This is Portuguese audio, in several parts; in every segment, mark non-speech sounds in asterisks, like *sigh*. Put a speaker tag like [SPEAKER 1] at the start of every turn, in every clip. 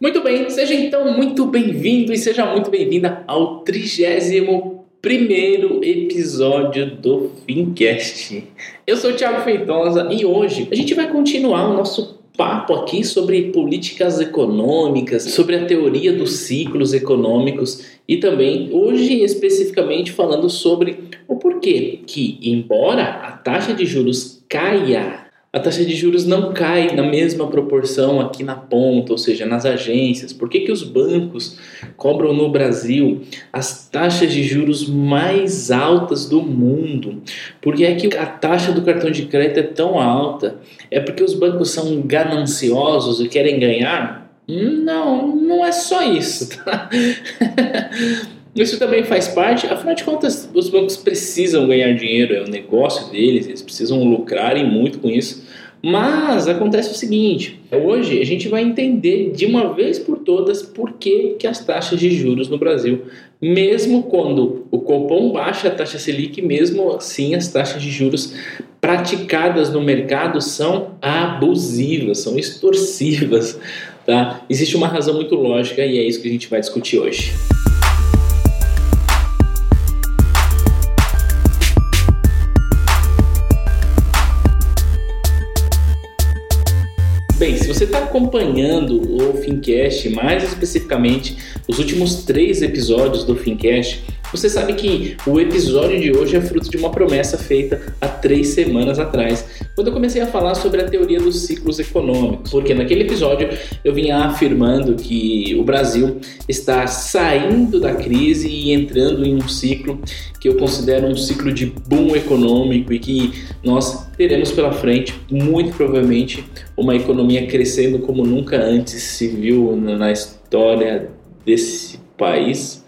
[SPEAKER 1] Muito bem, seja então muito bem-vindo e seja muito bem-vinda ao trigésimo primeiro episódio do Fincast. Eu sou o Thiago Feitosa e hoje a gente vai continuar o nosso papo aqui sobre políticas econômicas, sobre a teoria dos ciclos econômicos e também hoje especificamente falando sobre o porquê que embora a taxa de juros caia a taxa de juros não cai na mesma proporção aqui na ponta, ou seja, nas agências. Por que, que os bancos cobram no Brasil as taxas de juros mais altas do mundo? Por que é que a taxa do cartão de crédito é tão alta? É porque os bancos são gananciosos e querem ganhar? Não, não é só isso, tá? *laughs* Isso também faz parte, afinal de contas, os bancos precisam ganhar dinheiro, é o negócio deles, eles precisam lucrar e muito com isso. Mas acontece o seguinte: hoje a gente vai entender de uma vez por todas por que, que as taxas de juros no Brasil, mesmo quando o Copom baixa a taxa Selic, mesmo assim as taxas de juros praticadas no mercado são abusivas, são extorsivas. Tá? Existe uma razão muito lógica e é isso que a gente vai discutir hoje. Acompanhando o Fincast, mais especificamente os últimos três episódios do Fincast, você sabe que o episódio de hoje é fruto de uma promessa feita há três semanas atrás, quando eu comecei a falar sobre a teoria dos ciclos econômicos. Porque naquele episódio eu vinha afirmando que o Brasil está saindo da crise e entrando em um ciclo que eu considero um ciclo de boom econômico e que nós teremos pela frente, muito provavelmente, uma economia crescendo como nunca antes se viu na história desse país.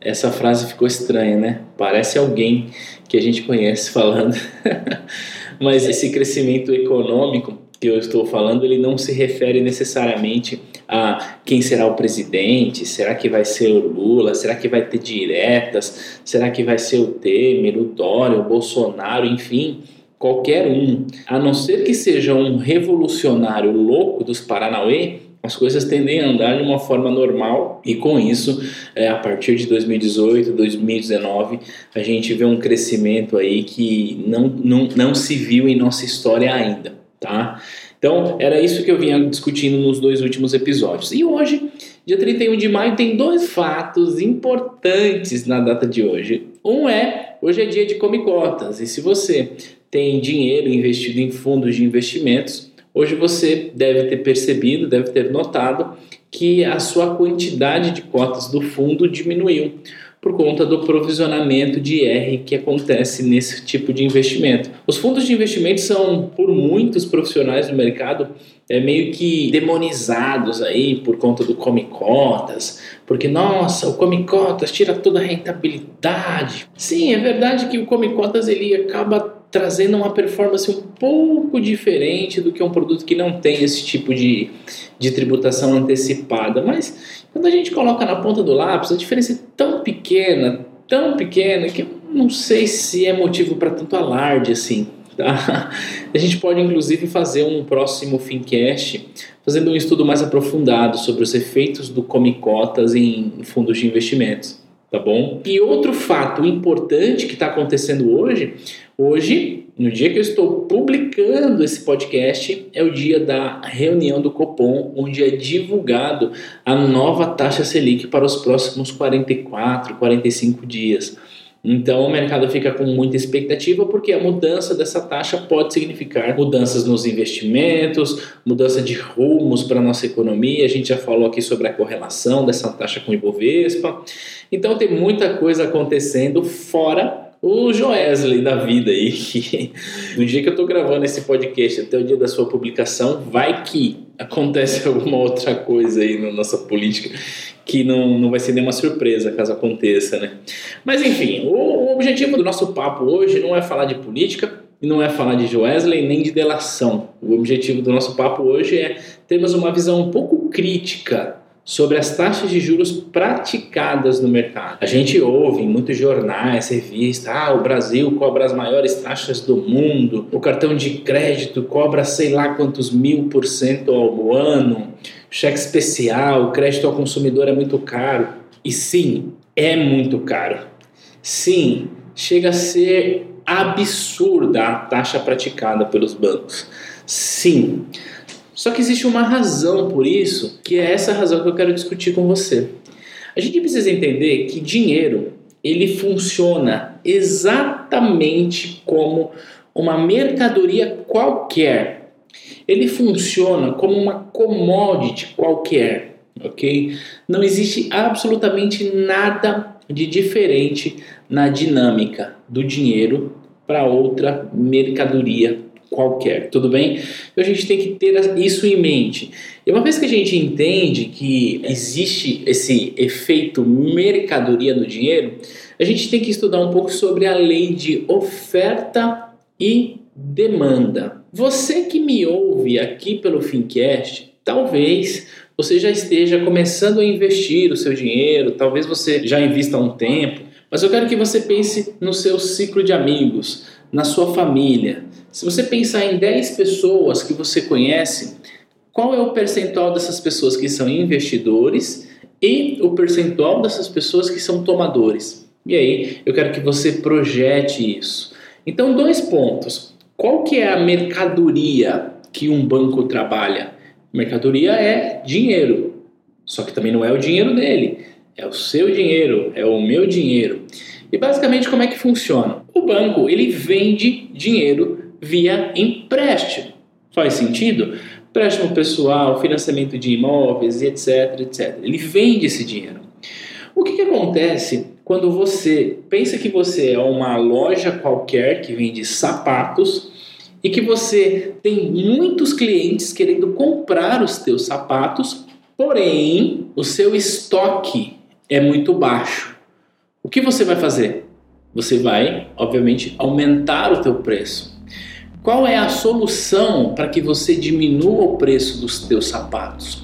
[SPEAKER 1] Essa frase ficou estranha, né? Parece alguém que a gente conhece falando. *laughs* Mas esse crescimento econômico que eu estou falando, ele não se refere necessariamente a quem será o presidente, será que vai ser o Lula, será que vai ter diretas, será que vai ser o Temer, o Dória, o Bolsonaro, enfim, qualquer um, a não ser que seja um revolucionário louco dos Paranauê, as coisas tendem a andar de uma forma normal e com isso, é, a partir de 2018, 2019, a gente vê um crescimento aí que não, não, não se viu em nossa história ainda, tá? Então, era isso que eu vinha discutindo nos dois últimos episódios. E hoje, dia 31 de maio, tem dois fatos importantes na data de hoje. Um é, hoje é dia de come cotas, e se você tem dinheiro investido em fundos de investimentos, Hoje você deve ter percebido, deve ter notado que a sua quantidade de cotas do fundo diminuiu por conta do provisionamento de R que acontece nesse tipo de investimento. Os fundos de investimento são, por muitos profissionais do mercado, é, meio que demonizados aí por conta do come cotas, porque nossa, o come cotas tira toda a rentabilidade. Sim, é verdade que o come cotas ele acaba trazendo uma performance um pouco diferente do que um produto que não tem esse tipo de, de tributação antecipada. Mas quando a gente coloca na ponta do lápis, a diferença é tão pequena, tão pequena, que eu não sei se é motivo para tanto alarde assim. Tá? *laughs* A gente pode inclusive fazer um próximo Fincast fazendo um estudo mais aprofundado sobre os efeitos do Comicotas em fundos de investimentos tá bom? E outro fato importante que está acontecendo hoje, hoje, no dia que eu estou publicando esse podcast, é o dia da reunião do Copom, onde é divulgado a nova taxa Selic para os próximos 44, 45 dias. Então o mercado fica com muita expectativa porque a mudança dessa taxa pode significar mudanças nos investimentos, mudança de rumos para a nossa economia. A gente já falou aqui sobre a correlação dessa taxa com o Ibovespa. Então tem muita coisa acontecendo fora o Joesley da vida aí, que no dia que eu estou gravando esse podcast até o dia da sua publicação, vai que acontece *laughs* alguma outra coisa aí na nossa política que não, não vai ser nenhuma surpresa caso aconteça, né? Mas enfim, o, o objetivo do nosso papo hoje não é falar de política, e não é falar de Joesley nem de delação. O objetivo do nosso papo hoje é termos uma visão um pouco crítica sobre as taxas de juros praticadas no mercado. A gente ouve em muitos jornais, revistas, ah, o Brasil cobra as maiores taxas do mundo, o cartão de crédito cobra sei lá quantos mil por cento ao ano, cheque especial, crédito ao consumidor é muito caro. E sim, é muito caro. Sim, chega a ser absurda a taxa praticada pelos bancos. Sim. Só que existe uma razão por isso, que é essa razão que eu quero discutir com você. A gente precisa entender que dinheiro ele funciona exatamente como uma mercadoria qualquer. Ele funciona como uma commodity qualquer, ok? Não existe absolutamente nada de diferente na dinâmica do dinheiro para outra mercadoria qualquer, tudo bem? Então a gente tem que ter isso em mente. E uma vez que a gente entende que existe esse efeito mercadoria no dinheiro, a gente tem que estudar um pouco sobre a lei de oferta e demanda. Você que me ouve aqui pelo Fincast, talvez você já esteja começando a investir o seu dinheiro, talvez você já invista há um tempo, mas eu quero que você pense no seu ciclo de amigos, na sua família, se você pensar em 10 pessoas que você conhece, qual é o percentual dessas pessoas que são investidores e o percentual dessas pessoas que são tomadores? E aí, eu quero que você projete isso. Então, dois pontos. Qual que é a mercadoria que um banco trabalha? Mercadoria é dinheiro. Só que também não é o dinheiro dele, é o seu dinheiro, é o meu dinheiro. E basicamente como é que funciona? O banco, ele vende dinheiro via empréstimo. Faz sentido? Empréstimo pessoal, financiamento de imóveis, etc, etc. Ele vende esse dinheiro. O que, que acontece quando você pensa que você é uma loja qualquer que vende sapatos e que você tem muitos clientes querendo comprar os teus sapatos, porém o seu estoque é muito baixo. O que você vai fazer? Você vai, obviamente, aumentar o teu preço. Qual é a solução para que você diminua o preço dos teus sapatos?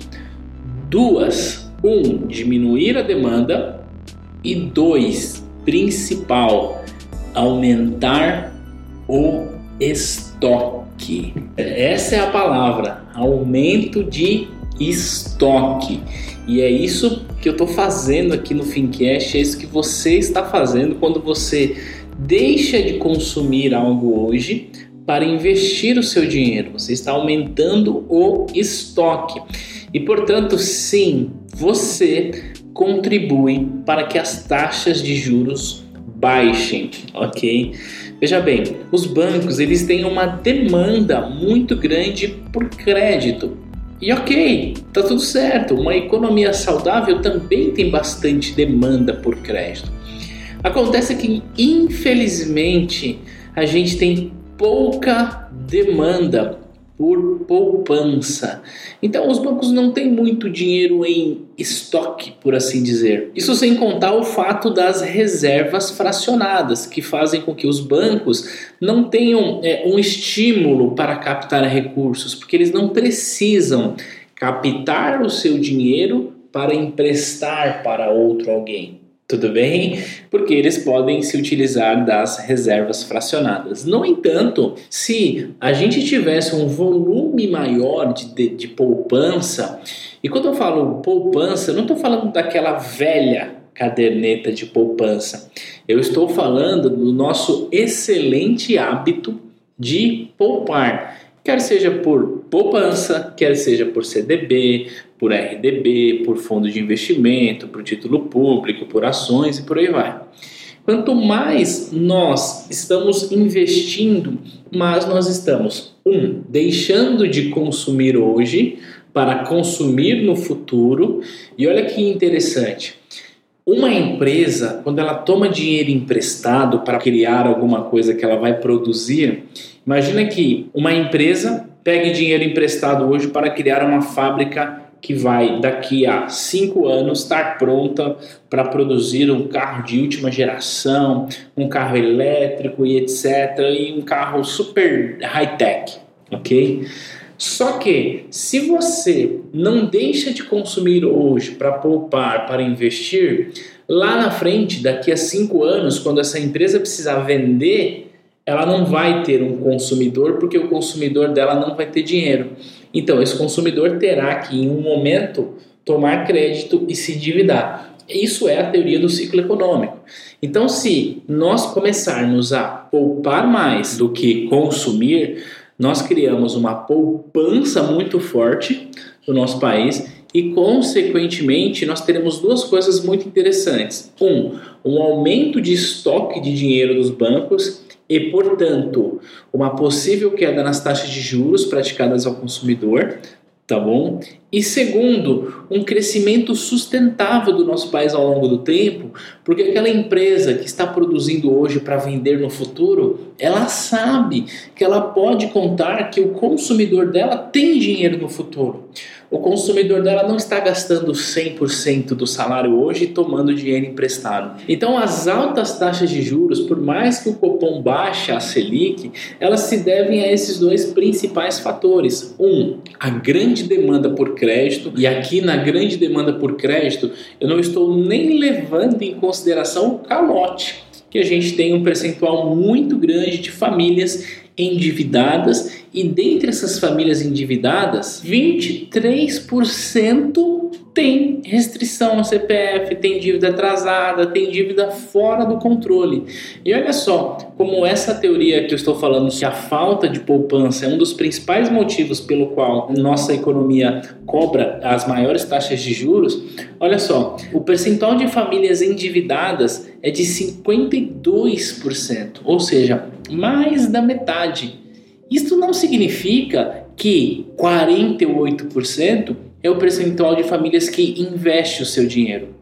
[SPEAKER 1] Duas. Um, diminuir a demanda. E dois, principal, aumentar o estoque. Essa é a palavra, aumento de estoque. E é isso que eu estou fazendo aqui no Fincast, é isso que você está fazendo quando você deixa de consumir algo hoje para investir o seu dinheiro, você está aumentando o estoque. E portanto, sim, você contribui para que as taxas de juros baixem, ok? Veja bem, os bancos eles têm uma demanda muito grande por crédito. E ok, tá tudo certo. Uma economia saudável também tem bastante demanda por crédito. Acontece que, infelizmente, a gente tem pouca demanda por poupança. Então, os bancos não têm muito dinheiro em estoque, por assim dizer. Isso sem contar o fato das reservas fracionadas, que fazem com que os bancos não tenham é, um estímulo para captar recursos, porque eles não precisam captar o seu dinheiro para emprestar para outro alguém. Tudo bem? Porque eles podem se utilizar das reservas fracionadas. No entanto, se a gente tivesse um volume maior de, de, de poupança, e quando eu falo poupança, não estou falando daquela velha caderneta de poupança, eu estou falando do nosso excelente hábito de poupar quer seja por poupança, quer seja por CDB, por RDB, por fundo de investimento, por título público, por ações e por aí vai. Quanto mais nós estamos investindo, mais nós estamos, um, deixando de consumir hoje para consumir no futuro. E olha que interessante. Uma empresa, quando ela toma dinheiro emprestado para criar alguma coisa que ela vai produzir, imagina que uma empresa pegue dinheiro emprestado hoje para criar uma fábrica que vai daqui a cinco anos estar pronta para produzir um carro de última geração, um carro elétrico e etc. e um carro super high tech, ok? Só que se você não deixa de consumir hoje para poupar, para investir, lá na frente, daqui a cinco anos, quando essa empresa precisar vender, ela não vai ter um consumidor porque o consumidor dela não vai ter dinheiro. Então, esse consumidor terá que, em um momento, tomar crédito e se endividar. Isso é a teoria do ciclo econômico. Então, se nós começarmos a poupar mais do que consumir, nós criamos uma poupança muito forte no nosso país e, consequentemente, nós teremos duas coisas muito interessantes. Um, um aumento de estoque de dinheiro dos bancos e, portanto, uma possível queda nas taxas de juros praticadas ao consumidor, tá bom? E segundo, um crescimento sustentável do nosso país ao longo do tempo, porque aquela empresa que está produzindo hoje para vender no futuro, ela sabe que ela pode contar que o consumidor dela tem dinheiro no futuro o consumidor dela não está gastando 100% do salário hoje tomando dinheiro emprestado. Então, as altas taxas de juros, por mais que o Copom baixe a Selic, elas se devem a esses dois principais fatores. Um, a grande demanda por crédito, e aqui na grande demanda por crédito, eu não estou nem levando em consideração o calote, que a gente tem um percentual muito grande de famílias endividadas e dentre essas famílias endividadas, 23% tem restrição no CPF, tem dívida atrasada, tem dívida fora do controle. E olha só, como essa teoria que eu estou falando, que a falta de poupança é um dos principais motivos pelo qual nossa economia cobra as maiores taxas de juros, olha só, o percentual de famílias endividadas é de 52%, ou seja, mais da metade. Isso não significa que 48% é o percentual de famílias que investe o seu dinheiro.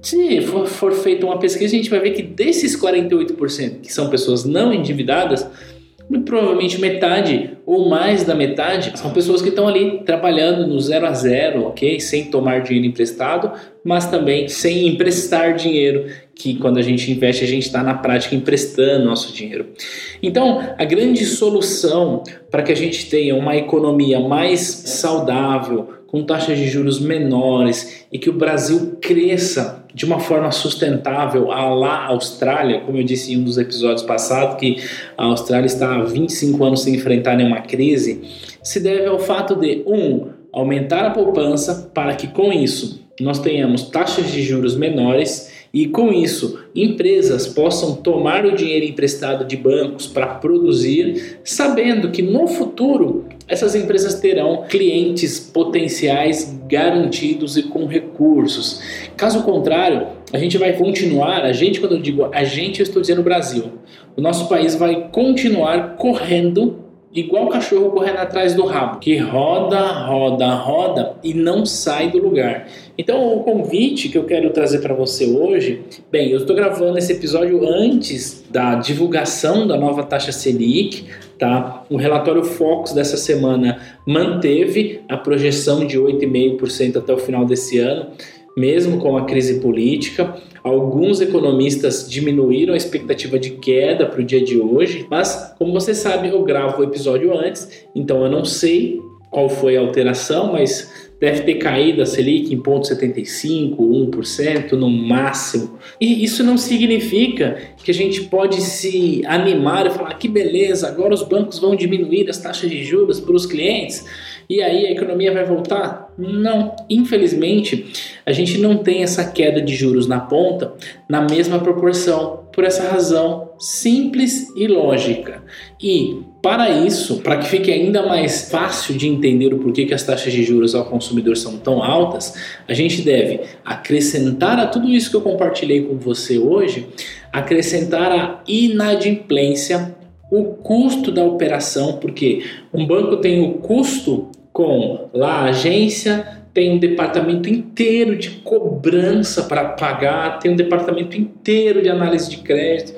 [SPEAKER 1] Se for, for feita uma pesquisa, a gente vai ver que desses 48%, que são pessoas não endividadas, provavelmente metade ou mais da metade são pessoas que estão ali trabalhando no zero a zero, ok? Sem tomar dinheiro emprestado, mas também sem emprestar dinheiro, que quando a gente investe a gente está na prática emprestando nosso dinheiro. Então, a grande solução para que a gente tenha uma economia mais saudável, com taxas de juros menores e que o Brasil cresça de uma forma sustentável a lá Austrália, como eu disse em um dos episódios passados, que a Austrália está há 25 anos sem enfrentar nenhuma crise, se deve ao fato de, um, aumentar a poupança para que com isso nós tenhamos taxas de juros menores e com isso empresas possam tomar o dinheiro emprestado de bancos para produzir, sabendo que no futuro essas empresas terão clientes potenciais garantidos e com recursos. Caso contrário, a gente vai continuar, a gente, quando eu digo a gente, eu estou dizendo o Brasil, o nosso país vai continuar correndo igual o cachorro correndo atrás do rabo, que roda, roda, roda e não sai do lugar. Então, o convite que eu quero trazer para você hoje, bem, eu estou gravando esse episódio antes da divulgação da nova taxa Selic, tá? O relatório Focus dessa semana manteve a projeção de 8,5% até o final desse ano mesmo com a crise política. Alguns economistas diminuíram a expectativa de queda para o dia de hoje, mas como você sabe, eu gravo o episódio antes, então eu não sei qual foi a alteração, mas deve ter caído a Selic em 0,75, 1% no máximo. E isso não significa que a gente pode se animar e falar que beleza, agora os bancos vão diminuir as taxas de juros para os clientes e aí a economia vai voltar? Não, infelizmente a gente não tem essa queda de juros na ponta na mesma proporção, por essa razão simples e lógica. E para isso, para que fique ainda mais fácil de entender o porquê que as taxas de juros ao consumidor são tão altas, a gente deve acrescentar a tudo isso que eu compartilhei com você hoje, acrescentar a inadimplência o custo da operação, porque um banco tem o custo com lá a agência, tem um departamento inteiro de cobrança para pagar, tem um departamento inteiro de análise de crédito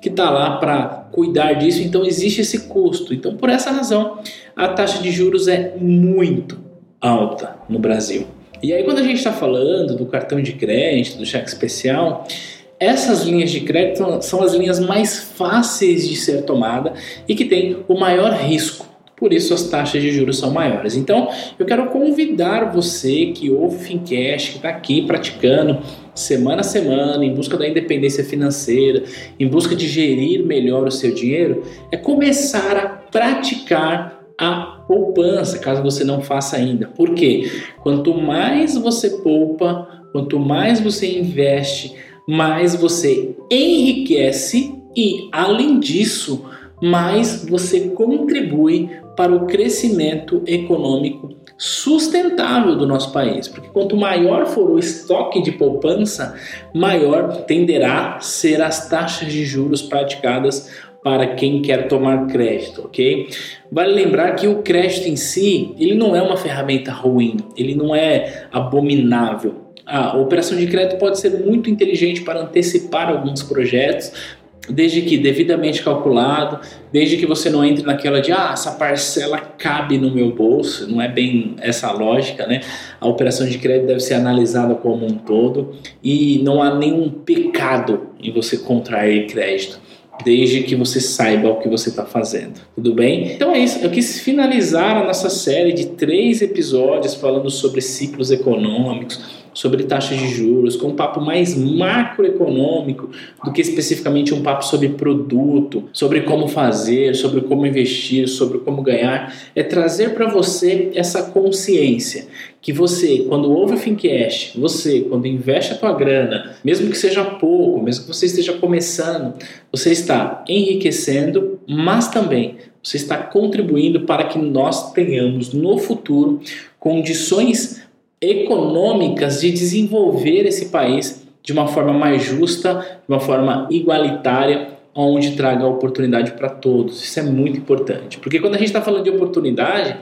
[SPEAKER 1] que está lá para cuidar disso, então existe esse custo. Então, por essa razão, a taxa de juros é muito alta no Brasil. E aí, quando a gente está falando do cartão de crédito, do cheque especial, essas linhas de crédito são as linhas mais fáceis de ser tomada e que têm o maior risco por isso as taxas de juros são maiores. Então, eu quero convidar você que ouve o Fincast, que está aqui praticando semana a semana, em busca da independência financeira, em busca de gerir melhor o seu dinheiro, é começar a praticar a poupança, caso você não faça ainda. Por quê? Quanto mais você poupa, quanto mais você investe, mais você enriquece e, além disso, mais você contribui para o crescimento econômico sustentável do nosso país. Porque quanto maior for o estoque de poupança, maior tenderá a ser as taxas de juros praticadas para quem quer tomar crédito, ok? Vale lembrar que o crédito em si, ele não é uma ferramenta ruim, ele não é abominável. A operação de crédito pode ser muito inteligente para antecipar alguns projetos, desde que devidamente calculado, desde que você não entre naquela de ah, essa parcela cabe no meu bolso, não é bem essa lógica, né? A operação de crédito deve ser analisada como um todo e não há nenhum pecado em você contrair crédito desde que você saiba o que você está fazendo. Tudo bem? Então é isso. Eu quis finalizar a nossa série de três episódios falando sobre ciclos econômicos sobre taxas de juros, com um papo mais macroeconômico do que especificamente um papo sobre produto, sobre como fazer, sobre como investir, sobre como ganhar, é trazer para você essa consciência que você, quando ouve o Fincast, você, quando investe a tua grana, mesmo que seja pouco, mesmo que você esteja começando, você está enriquecendo, mas também você está contribuindo para que nós tenhamos no futuro condições econômicas de desenvolver esse país de uma forma mais justa, de uma forma igualitária, onde traga oportunidade para todos. Isso é muito importante, porque quando a gente está falando de oportunidade,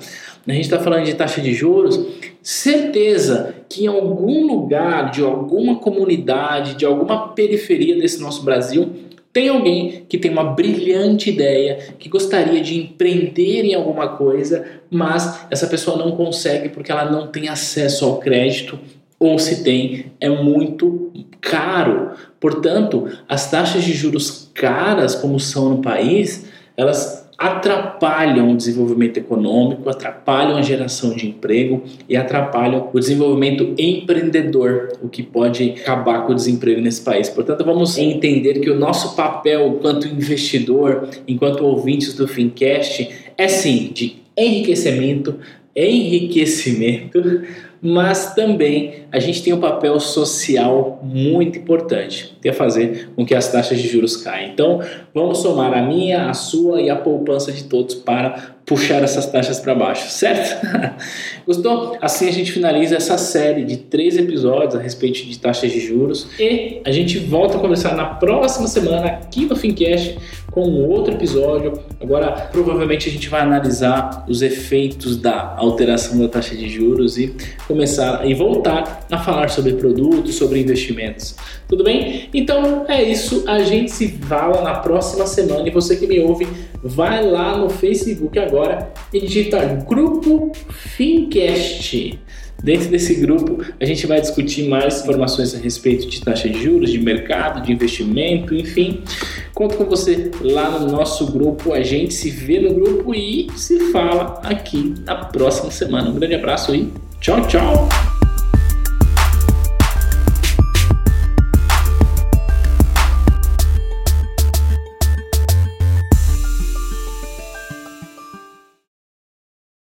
[SPEAKER 1] a gente está falando de taxa de juros, certeza que em algum lugar, de alguma comunidade, de alguma periferia desse nosso Brasil, tem alguém que tem uma brilhante ideia, que gostaria de empreender em alguma coisa, mas essa pessoa não consegue porque ela não tem acesso ao crédito ou se tem, é muito caro. Portanto, as taxas de juros caras, como são no país, elas atrapalham o desenvolvimento econômico, atrapalham a geração de emprego e atrapalham o desenvolvimento empreendedor, o que pode acabar com o desemprego nesse país. Portanto, vamos entender que o nosso papel enquanto investidor, enquanto ouvintes do Fincast, é sim de enriquecimento, enriquecimento mas também a gente tem um papel social muito importante, que é fazer com que as taxas de juros caiam. Então, vamos somar a minha, a sua e a poupança de todos para puxar essas taxas para baixo, certo? *laughs* Gostou? Assim a gente finaliza essa série de três episódios a respeito de taxas de juros e a gente volta a conversar na próxima semana aqui no Fincast com um outro episódio. Agora, provavelmente a gente vai analisar os efeitos da alteração da taxa de juros e começar e voltar a falar sobre produtos, sobre investimentos. Tudo bem? Então é isso. A gente se fala na próxima semana e você que me ouve, vai lá no Facebook agora e digita Grupo Fincast. Dentro desse grupo, a gente vai discutir mais informações a respeito de taxa de juros, de mercado, de investimento, enfim. Conto com você lá no nosso grupo. A gente se vê no grupo e se fala aqui na próxima semana. Um grande abraço e tchau, tchau!